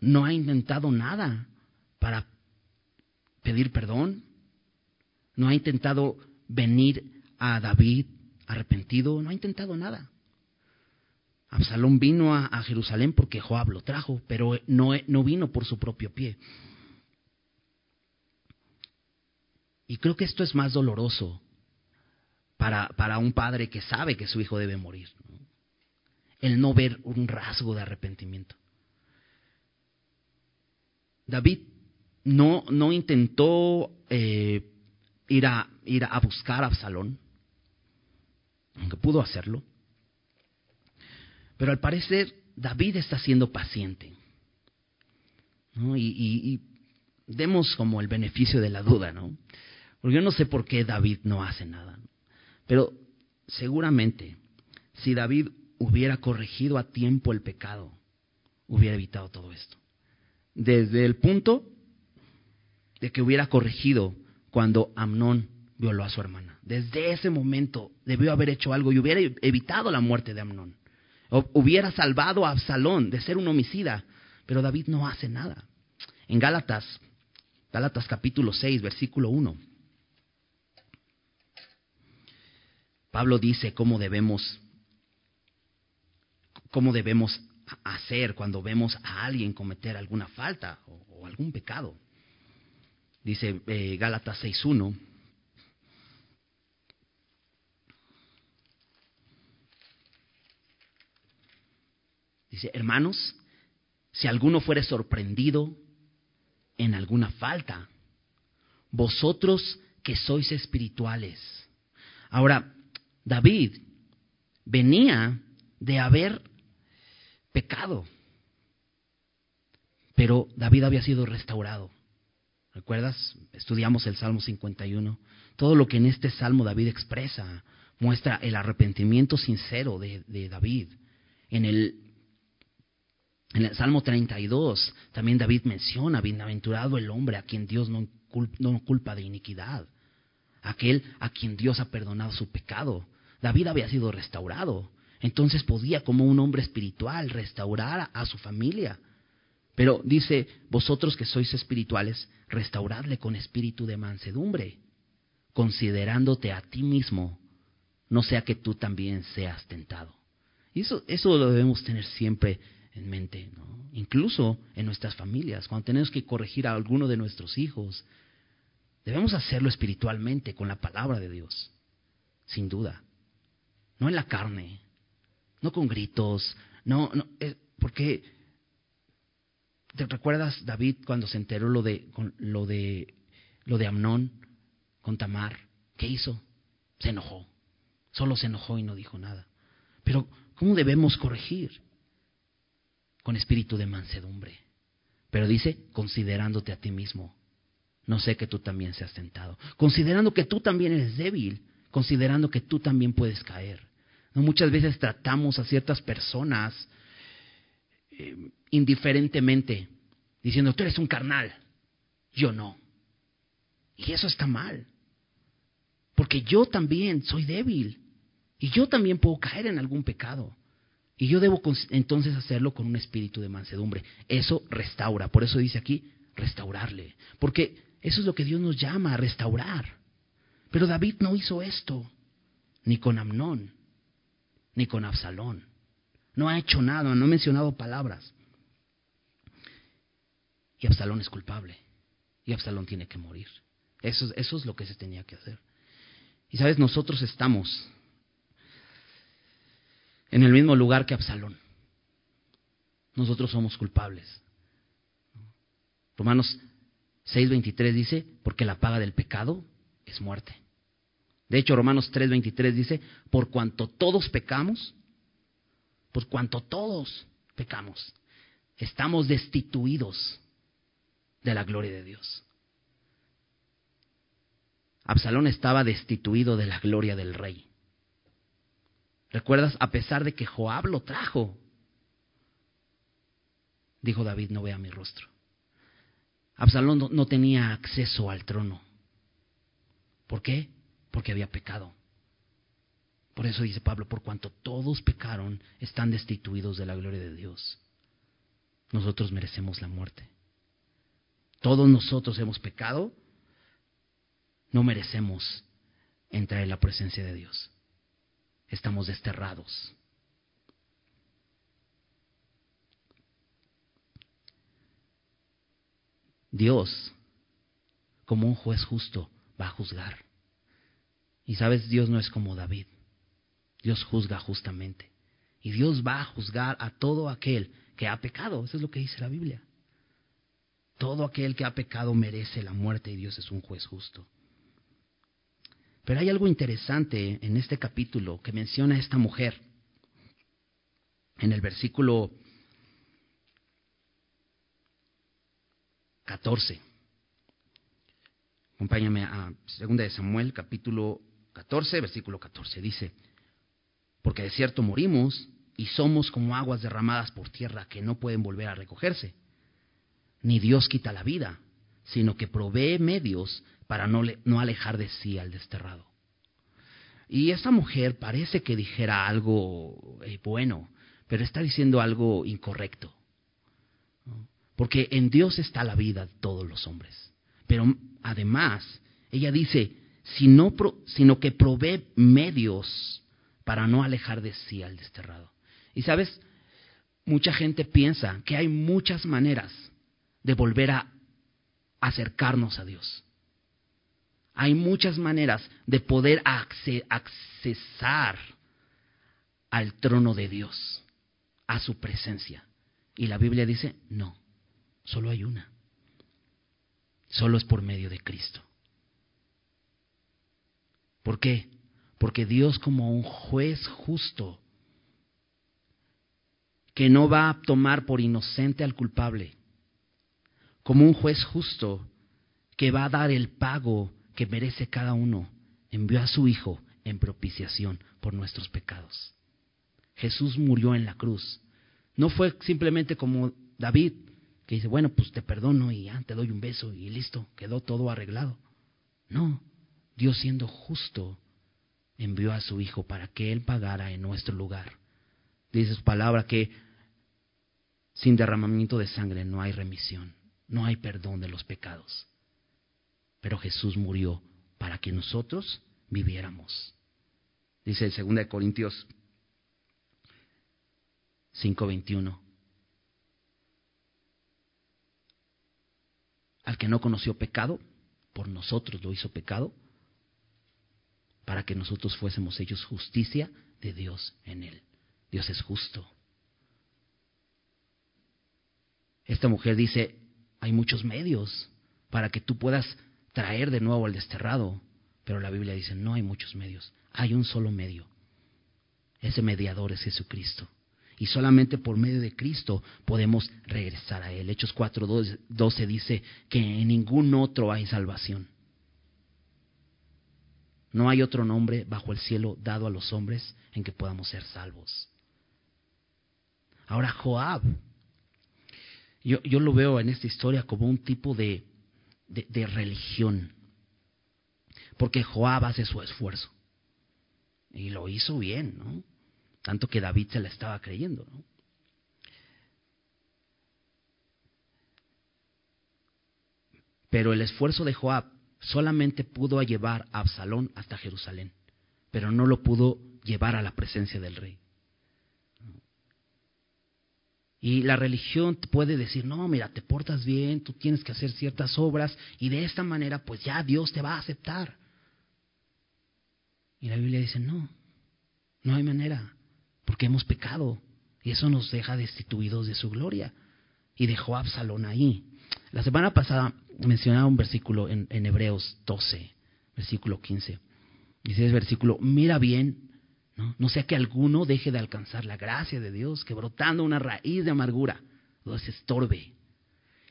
No ha intentado nada para pedir perdón, no ha intentado venir a David arrepentido, no ha intentado nada. Absalón vino a, Jerusalén porque Joab lo trajo, pero no, no vino por su propio pie. Y creo que esto es más doloroso para, para un padre que sabe que su hijo debe morir. El no ver un rasgo de arrepentimiento. David no, no intentó eh, ir, a, ir a buscar a Absalón, aunque pudo hacerlo. Pero al parecer David está siendo paciente. y, demos como el beneficio de la duda, ¿no? Porque yo no sé por qué David no hace nada. Pero seguramente si David hubiera corregido a tiempo el pecado, hubiera evitado todo esto. Desde el punto de que hubiera corregido cuando Amnón violó a su hermana. Desde ese momento debió haber hecho algo y hubiera evitado la muerte de Amnón. hubiera salvado a Absalón de ser un homicida, pero David no hace nada. En Gálatas, Gálatas capítulo 6, versículo 1. Pablo dice cómo debemos cómo debemos hacer cuando vemos a alguien cometer alguna falta o algún pecado. Dice eh, Gálatas 6.1. Dice, hermanos, si alguno fuere sorprendido en alguna falta, vosotros que sois espirituales. Ahora, David venía de haber pecado, pero David había sido restaurado. ¿Recuerdas? Estudiamos el Salmo 51. Todo lo que en este Salmo David expresa muestra el arrepentimiento sincero de, David. En el, Salmo 32 también David menciona, bienaventurado el hombre a quien Dios no culpa de iniquidad, aquel a quien Dios ha perdonado su pecado. David había sido restaurado, entonces podía como un hombre espiritual restaurar a su familia. Pero dice, vosotros que sois espirituales, restauradle con espíritu de mansedumbre, considerándote a ti mismo, no sea que tú también seas tentado. Y eso, eso lo debemos tener siempre en mente, incluso en nuestras familias, cuando tenemos que corregir a alguno de nuestros hijos, debemos hacerlo espiritualmente con la palabra de Dios, sin duda, no en la carne, no con gritos, no, no eh, porque ¿Te recuerdas David cuando se enteró lo de, lo de, lo de Amnón con Tamar? ¿Qué hizo? Se enojó. Solo se enojó y no dijo nada. Pero, ¿cómo debemos corregir? Con espíritu de mansedumbre. Pero dice, considerándote a ti mismo. No sé que tú también seas tentado. Considerando que tú también eres débil. Considerando que tú también puedes caer. ¿No? Muchas veces tratamos a ciertas personas eh, indiferentemente, diciendo, tú eres un carnal, yo no. Y eso está mal, porque yo también soy débil y yo también puedo caer en algún pecado. Y yo debo entonces hacerlo con un espíritu de mansedumbre. Eso restaura. Por eso dice aquí, restaurarle. Porque eso es lo que Dios nos llama a restaurar. Pero David no hizo esto, ni con Amnón, ni con Absalón. No ha hecho nada, no ha mencionado palabras. Y Absalón es culpable. Y Absalón tiene que morir. Eso, eso es lo que se tenía que hacer. Y sabes, nosotros estamos en el mismo lugar que Absalón. Nosotros somos culpables. Romanos 6:23 dice, porque la paga del pecado es muerte. De hecho, Romanos 3:23 dice, por cuanto todos pecamos, por cuanto todos pecamos, estamos destituidos de la gloria de Dios. Absalón estaba destituido de la gloria del rey. ¿Recuerdas? A pesar de que Joab lo trajo, dijo David, no vea mi rostro. Absalón no, tenía acceso al trono. ¿Por qué? Porque había pecado. Por eso dice Pablo, por cuanto todos pecaron, están destituidos de la gloria de Dios. Nosotros merecemos la muerte. Todos nosotros hemos pecado, no merecemos entrar en la presencia de Dios. Estamos desterrados. Dios, como un juez justo, va a juzgar. Y sabes, Dios no es como David. Dios juzga justamente. Y Dios va a juzgar a todo aquel que ha pecado. Eso es lo que dice la Biblia. Todo aquel que ha pecado merece la muerte y Dios es un juez justo. Pero hay algo interesante en este capítulo que menciona esta mujer. En el versículo 14. Acompáñame a 2 de Samuel, capítulo 14, versículo 14. Dice, porque de cierto morimos y somos como aguas derramadas por tierra que no pueden volver a recogerse. Ni Dios quita la vida, sino que provee medios para no, alejar de sí al desterrado. Y esta mujer parece que dijera algo eh, bueno, pero está diciendo algo incorrecto. Porque en Dios está la vida de todos los hombres. Pero además, ella dice, sino que provee medios para no alejar de sí al desterrado. Y sabes, mucha gente piensa que hay muchas maneras de volver a acercarnos a Dios. Hay muchas maneras de poder accesar al trono de Dios, a su presencia. Y la Biblia dice, no, solo hay una. Solo es por medio de Cristo. ¿Por qué? Porque Dios como un juez justo, que no va a tomar por inocente al culpable, como un juez justo que va a dar el pago que merece cada uno, envió a su Hijo en propiciación por nuestros pecados. Jesús murió en la cruz. No fue simplemente como David, que dice, bueno, pues te perdono y te doy un beso y listo, quedó todo arreglado. No, Dios siendo justo envió a su Hijo para que Él pagara en nuestro lugar. Dice su palabra que sin derramamiento de sangre no hay remisión, no hay perdón de los pecados. Pero Jesús murió para que nosotros viviéramos. Dice el 2 Corintios 5:21. Al que no conoció pecado, por nosotros lo hizo pecado, para que nosotros fuésemos ellos justicia de Dios en él. Dios es justo. Esta mujer dice, hay muchos medios para que tú puedas traer de nuevo al desterrado, pero la Biblia dice, no hay muchos medios, hay un solo medio. Ese mediador es Jesucristo. Y solamente por medio de Cristo podemos regresar a Él. Hechos 4.12 dice que en ningún otro hay salvación. No hay otro nombre bajo el cielo dado a los hombres en que podamos ser salvos. Ahora Joab, yo, yo lo veo en esta historia como un tipo de, de, religión, porque Joab hace su esfuerzo y lo hizo bien, ¿no? Tanto que David se la estaba creyendo, ¿no? Pero el esfuerzo de Joab solamente pudo llevar a Absalón hasta Jerusalén, pero no lo pudo llevar a la presencia del rey. Y la religión puede decir, no, mira, te portas bien, tú tienes que hacer ciertas obras y de esta manera pues ya Dios te va a aceptar. Y la Biblia dice, no, no hay manera, porque hemos pecado y eso nos deja destituidos de su gloria. Y dejó a Absalón ahí. La semana pasada mencionaba un versículo en, Hebreos 12, versículo 15. Dice ese versículo, mira bien, ¿no? no sea que alguno deje de alcanzar la gracia de Dios, que brotando una raíz de amargura, lo se estorbe.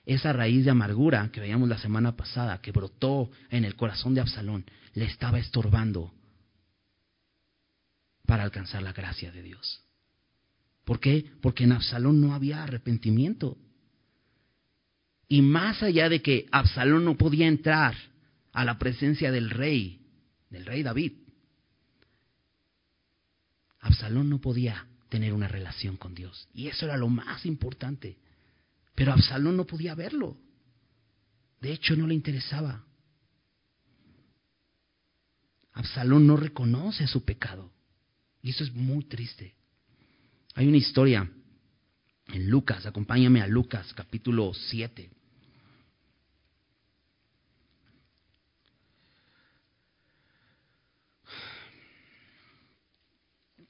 Esa raíz de amargura que veíamos la semana pasada, que brotó en el corazón de Absalón, le estaba estorbando para alcanzar la gracia de Dios. ¿Por qué? Porque en Absalón no había arrepentimiento. Y más allá de que Absalón no podía entrar a la presencia del rey, del rey David, Absalón no podía tener una relación con Dios. Y eso era lo más importante. Pero Absalón no podía verlo. De hecho, no le interesaba. Absalón no reconoce su pecado. Y eso es muy triste. Hay una historia en Lucas, acompáñame a Lucas capítulo 7.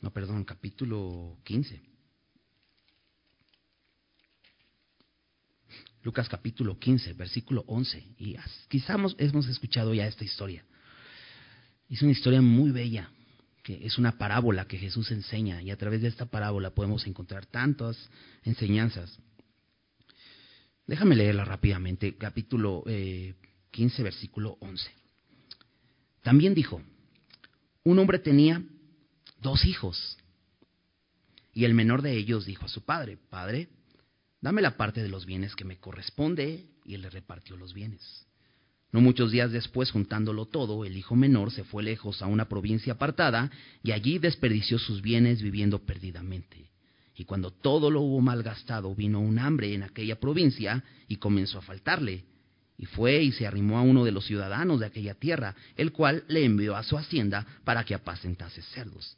No, perdón, capítulo 15. Lucas capítulo 15, versículo 11. Y quizás hemos escuchado ya esta historia. Es una historia muy bella, que es una parábola que Jesús enseña y a través de esta parábola podemos encontrar tantas enseñanzas. Déjame leerla rápidamente, capítulo 15, eh, versículo 11. También dijo, un hombre tenía dos hijos. Y el menor de ellos dijo a su padre, Padre, dame la parte de los bienes que me corresponde, y él le repartió los bienes. No muchos días después, juntándolo todo, el hijo menor se fue lejos a una provincia apartada, y allí desperdició sus bienes viviendo perdidamente. Y cuando todo lo hubo malgastado, vino un hambre en aquella provincia, y comenzó a faltarle. Y fue y se arrimó a uno de los ciudadanos de aquella tierra, el cual le envió a su hacienda para que apacentase cerdos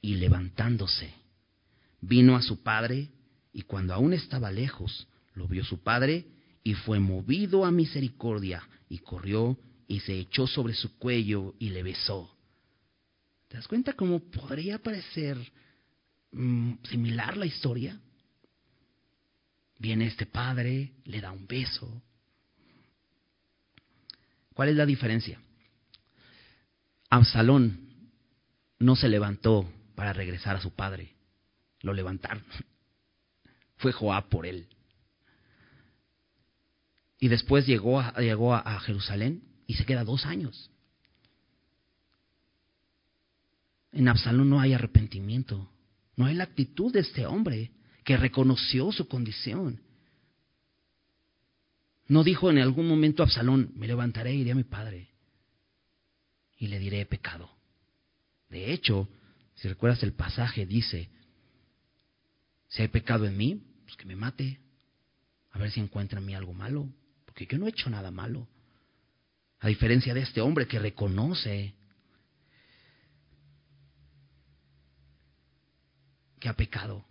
Y levantándose, vino a su padre, y cuando aún estaba lejos, lo vio su padre, y fue movido a misericordia, y corrió y se echó sobre su cuello y le besó. ¿Te das cuenta cómo podría parecer mm, similar la historia? Viene este padre, le da un beso. ¿Cuál es la diferencia? Absalón no se levantó para regresar a su padre, lo levantaron. Fue Joab por él. Y después llegó a, llegó a, Jerusalén y se queda dos años. En Absalón no hay arrepentimiento, no hay la actitud de este hombre que reconoció su condición. No dijo en algún momento Absalón, me levantaré y iré a mi padre y le diré pecado. De hecho, si recuerdas el pasaje, dice, si hay pecado en mí, pues que me mate, a ver si encuentra en mí algo malo porque yo no he hecho nada malo. A diferencia de este hombre que reconoce que ha pecado.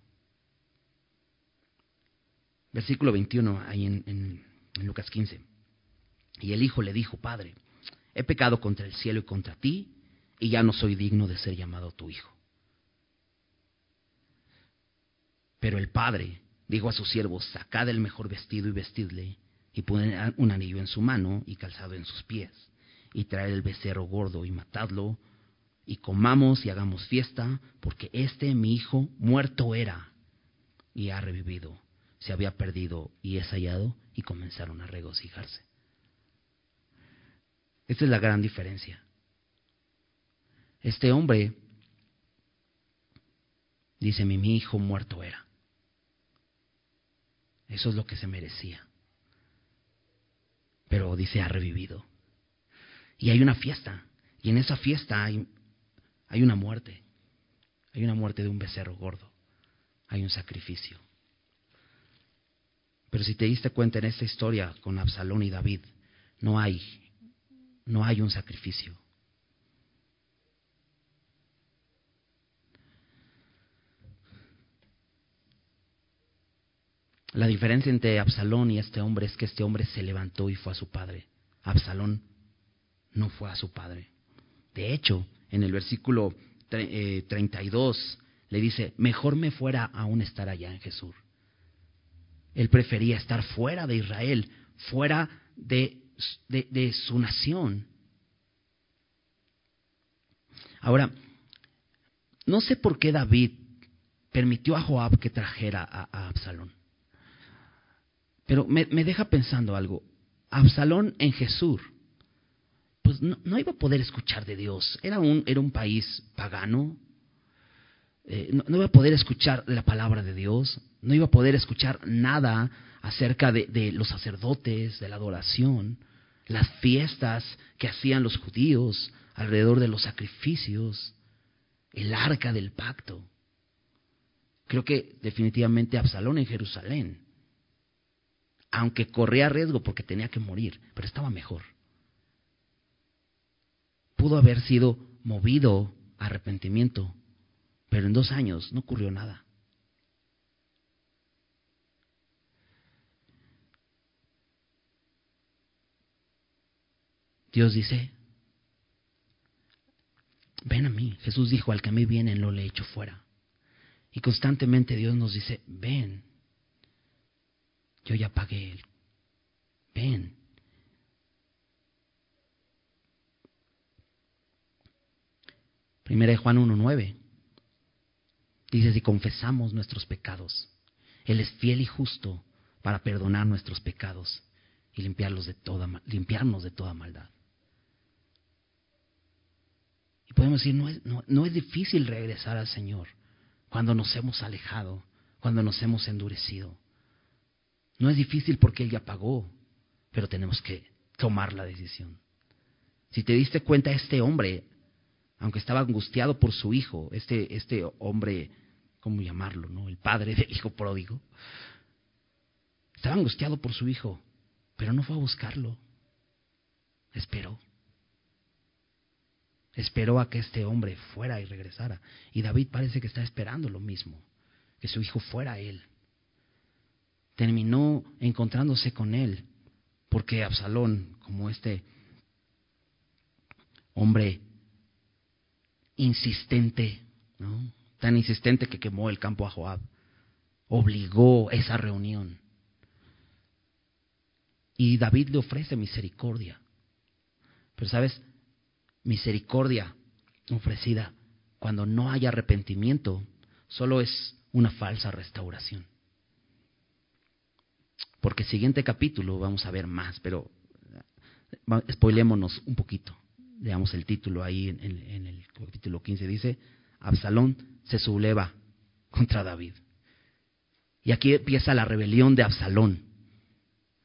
Versículo 21, ahí en, en Lucas 15. Y el hijo le dijo, Padre, he pecado contra el cielo y contra ti, y ya no soy digno de ser llamado tu hijo. Pero el padre dijo a sus siervos, sacad el mejor vestido y vestidle, y poner un anillo en su mano y calzado en sus pies, y traer el becerro gordo y matadlo, y comamos y hagamos fiesta, porque este mi hijo muerto era y ha revivido, se había perdido y es hallado, y comenzaron a regocijarse. Esta es la gran diferencia. Este hombre dice, mi hijo muerto era. Eso es lo que se merecía pero dice ha revivido. Y hay una fiesta, y en esa fiesta hay, hay una muerte, hay una muerte de un becerro gordo, hay un sacrificio. Pero si te diste cuenta en esta historia con Absalón y David, no hay, no hay un sacrificio. La diferencia entre Absalón y este hombre es que este hombre se levantó y fue a su padre. Absalón no fue a su padre. De hecho, en el versículo 32 eh, le dice, mejor me fuera aún estar allá en Jesús. Él prefería estar fuera de Israel, fuera de, de, su nación. Ahora, no sé por qué David permitió a Joab que trajera a Absalón. Pero me, deja pensando algo. Absalón en Jesús, pues no, iba a poder escuchar de Dios. Era un, era un país pagano. Eh, no, iba a poder escuchar la palabra de Dios. No iba a poder escuchar nada acerca de, de los sacerdotes, de la adoración, las fiestas que hacían los judíos alrededor de los sacrificios, el arca del pacto. Creo que definitivamente Absalón en Jerusalén aunque corría riesgo porque tenía que morir, pero estaba mejor. Pudo haber sido movido a arrepentimiento, pero en dos años no ocurrió nada. Dios dice, ven a mí. Jesús dijo, al que a mí viene, no le echo fuera. Y constantemente Dios nos dice, ven, yo ya pagué el ven. Primera de Juan 1.9 dice, si confesamos nuestros pecados, Él es fiel y justo para perdonar nuestros pecados y limpiarlos de toda, limpiarnos de toda maldad. Y podemos decir, no es, no es difícil regresar al Señor cuando nos hemos alejado, cuando nos hemos endurecido. No es difícil porque Él ya pagó, pero tenemos que tomar la decisión. Si te diste cuenta, este hombre, aunque estaba angustiado por su hijo, este, este hombre ¿cómo llamarlo? ¿no? El padre del hijo pródigo. Estaba angustiado por su hijo, pero no fue a buscarlo. Esperó. Esperó a que este hombre fuera y regresara. Y David parece que está esperando lo mismo, que su hijo fuera él. Terminó encontrándose con él, porque Absalón, como este hombre insistente, tan insistente que quemó el campo a Joab, obligó esa reunión. Y David le ofrece misericordia. Pero sabes, misericordia ofrecida cuando no hay arrepentimiento, solo es una falsa restauración. Porque siguiente capítulo vamos a ver más, pero spoilémonos un poquito. Veamos el título ahí en, en el capítulo 15. Dice, Absalón se subleva contra David. Y aquí empieza la rebelión de Absalón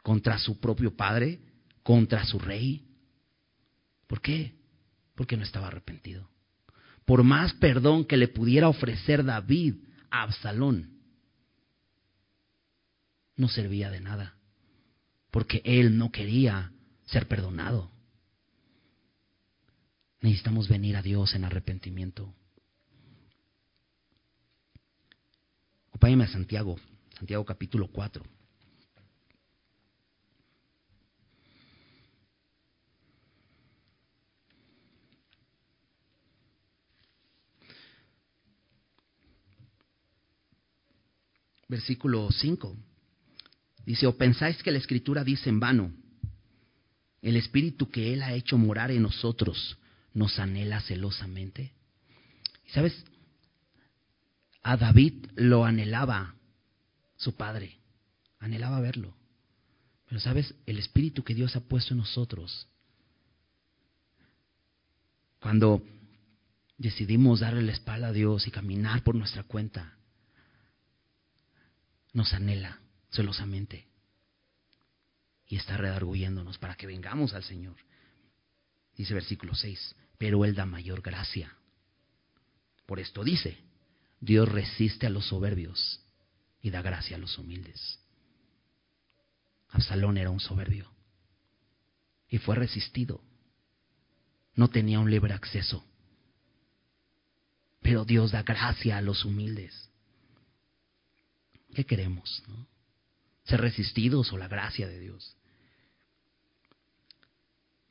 contra su propio padre, contra su rey. ¿Por qué? Porque no estaba arrepentido. Por más perdón que le pudiera ofrecer David a Absalón, no servía de nada, porque él no quería ser perdonado. Necesitamos venir a Dios en arrepentimiento. Acompáñame a Santiago, Santiago capítulo 4. Versículo 5. Dice, o pensáis que la escritura dice en vano, el espíritu que Él ha hecho morar en nosotros nos anhela celosamente. ¿Y sabes? A David lo anhelaba su padre, anhelaba verlo. Pero sabes, el espíritu que Dios ha puesto en nosotros, cuando decidimos darle la espalda a Dios y caminar por nuestra cuenta, nos anhela celosamente y está redarguyéndonos para que vengamos al Señor. Dice versículo 6, pero Él da mayor gracia. Por esto dice, Dios resiste a los soberbios y da gracia a los humildes. Absalón era un soberbio y fue resistido. No tenía un libre acceso. Pero Dios da gracia a los humildes. ¿Qué queremos? ¿Ser resistidos o la gracia de Dios?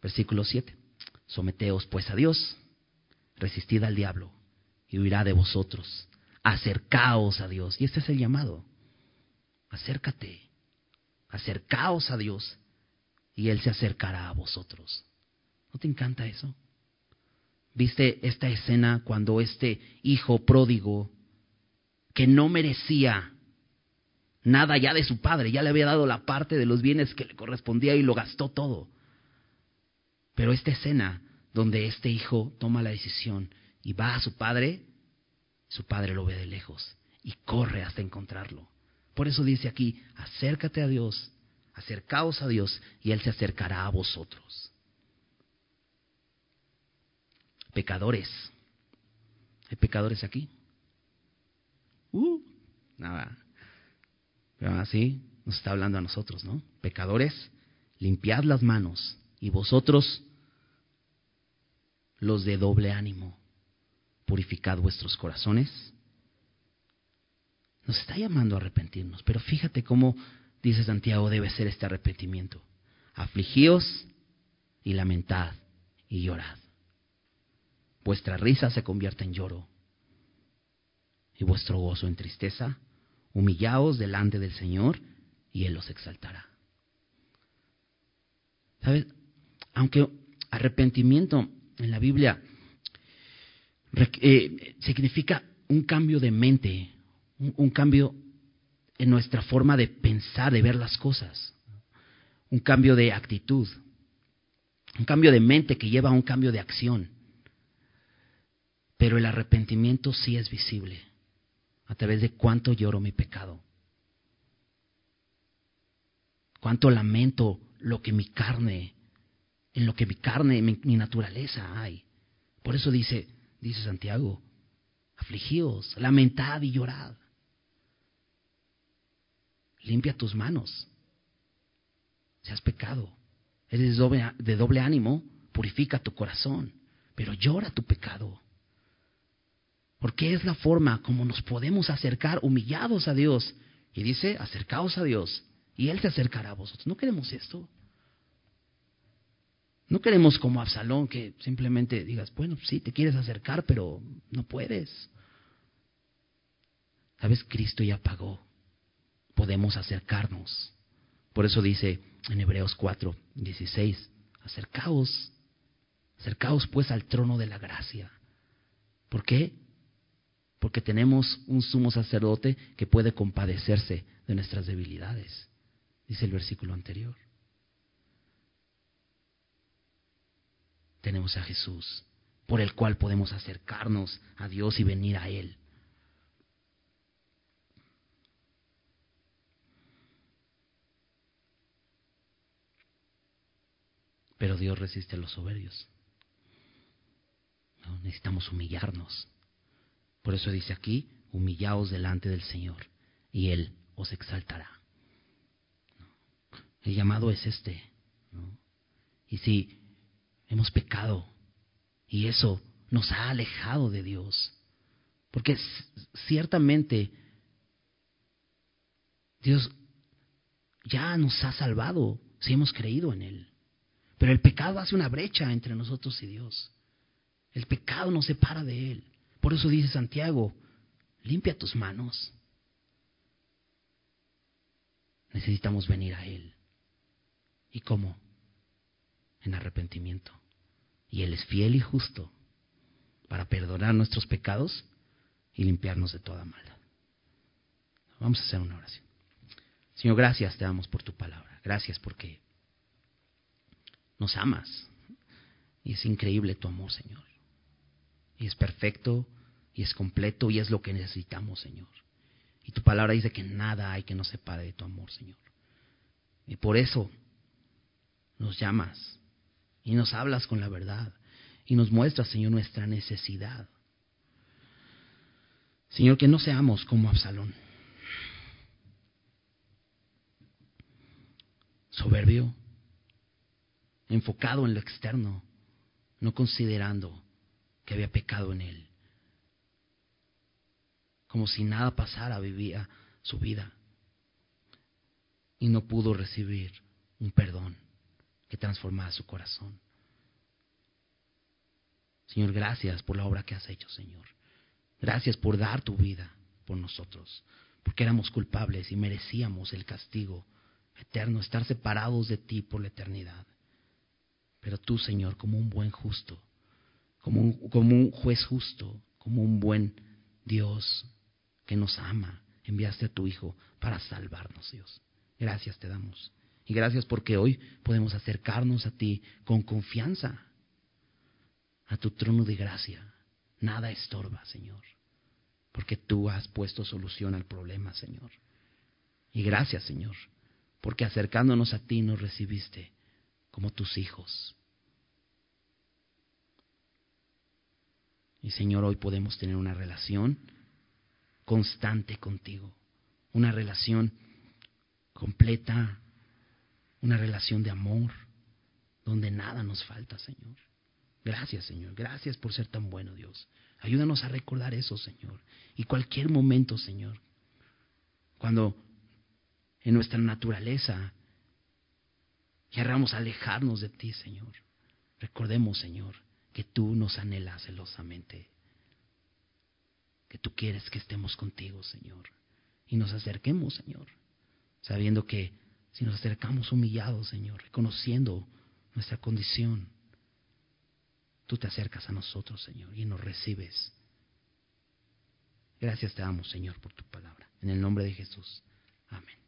Versículo 7. Someteos pues a Dios, resistid al diablo y huirá de vosotros acercaos a Dios. Y este es el llamado. Acércate, acercaos a Dios y Él se acercará a vosotros. ¿No te encanta eso? ¿Viste esta escena cuando este hijo pródigo, que no merecía nada ya de su padre, ya le había dado la parte de los bienes que le correspondía y lo gastó todo? Pero esta escena donde este hijo toma la decisión y va a su padre, su padre lo ve de lejos y corre hasta encontrarlo. Por eso dice aquí, acércate a Dios, acercaos a Dios y Él se acercará a vosotros. Pecadores. ¿Hay pecadores aquí? Uh, nada. Así nos está hablando a nosotros, ¿no? Pecadores, limpiad las manos y vosotros los de doble ánimo purificad vuestros corazones. Nos está llamando a arrepentirnos, pero fíjate cómo, dice Santiago, debe ser este arrepentimiento. Afligíos y lamentad y llorad. Vuestra risa se convierte en lloro y vuestro gozo en tristeza. Humillaos delante del Señor y Él los exaltará. ¿Sabes? Aunque arrepentimiento en la Biblia eh, significa un cambio de mente, un, cambio en nuestra forma de pensar, de ver las cosas, un cambio de actitud, un cambio de mente que lleva a un cambio de acción. Pero el arrepentimiento sí es visible a través de cuánto lloro mi pecado, cuánto lamento lo que mi carne, en lo que mi carne, mi naturaleza hay. Por eso dice, dice Santiago, afligíos, lamentad y llorad. Limpia tus manos. Si has pecado, eres de doble ánimo, purifica tu corazón, pero llora tu pecado. Porque es la forma como nos podemos acercar humillados a Dios. Y dice, acercaos a Dios y Él se acercará a vosotros. No queremos esto. No queremos como Absalón que simplemente digas, bueno, sí, te quieres acercar, pero no puedes. ¿Sabes? Cristo ya pagó. Podemos acercarnos. Por eso dice en Hebreos 4, 16, acercaos, acercaos pues al trono de la gracia. ¿Por qué? Porque tenemos un sumo sacerdote que puede compadecerse de nuestras debilidades, dice el versículo anterior. Tenemos a Jesús, por el cual podemos acercarnos a Dios y venir a Él. Pero Dios resiste a los soberbios. necesitamos humillarnos. Por eso dice aquí, humillaos delante del Señor y Él os exaltará. El llamado es este. Y si hemos pecado y eso nos ha alejado de Dios, porque ciertamente Dios ya nos ha salvado si hemos creído en Él. Pero el pecado hace una brecha entre nosotros y Dios. El pecado nos separa de Él. Por eso dice Santiago, limpia tus manos. Necesitamos venir a Él. ¿Y cómo? En arrepentimiento. Y Él es fiel y justo para perdonar nuestros pecados y limpiarnos de toda maldad. Vamos a hacer una oración. Señor, gracias te damos por tu palabra. Gracias porque nos amas. Y es increíble tu amor, Señor. Y es perfecto, y es completo, y es lo que necesitamos, Señor. Y tu palabra dice que nada hay que nos separe de tu amor, Señor. Y por eso nos llamas y nos hablas con la verdad y nos muestras, Señor, nuestra necesidad. Señor, que no seamos como Absalón. Soberbio, enfocado en lo externo, no considerando que había pecado en él. Como si nada pasara, vivía su vida y no pudo recibir un perdón que transformara su corazón. Señor, gracias por la obra que has hecho, Señor. Gracias por dar tu vida por nosotros, porque éramos culpables y merecíamos el castigo eterno, estar separados de ti por la eternidad. Pero tú, Señor, como un buen justo, como un, como un juez justo, como un buen Dios que nos ama, enviaste a tu Hijo para salvarnos, Dios. Gracias te damos. Y gracias porque hoy podemos acercarnos a ti con confianza, a tu trono de gracia. Nada estorba, Señor, porque tú has puesto solución al problema, Señor. Y gracias, Señor, porque acercándonos a ti nos recibiste como tus hijos. Y Señor, hoy podemos tener una relación constante contigo, una relación completa, una relación de amor, donde nada nos falta, Señor. Gracias, Señor. Gracias por ser tan bueno, Dios. Ayúdanos a recordar eso, Señor. Y cualquier momento, Señor, cuando en nuestra naturaleza Querramos alejarnos de ti, Señor. Recordemos, Señor, que tú nos anhelas celosamente. Que tú quieres que estemos contigo, Señor. Y nos acerquemos, Señor. Sabiendo que si nos acercamos humillados, Señor, reconociendo nuestra condición, tú te acercas a nosotros, Señor, y nos recibes. Gracias te damos, Señor, por tu palabra. En el nombre de Jesús. Amén.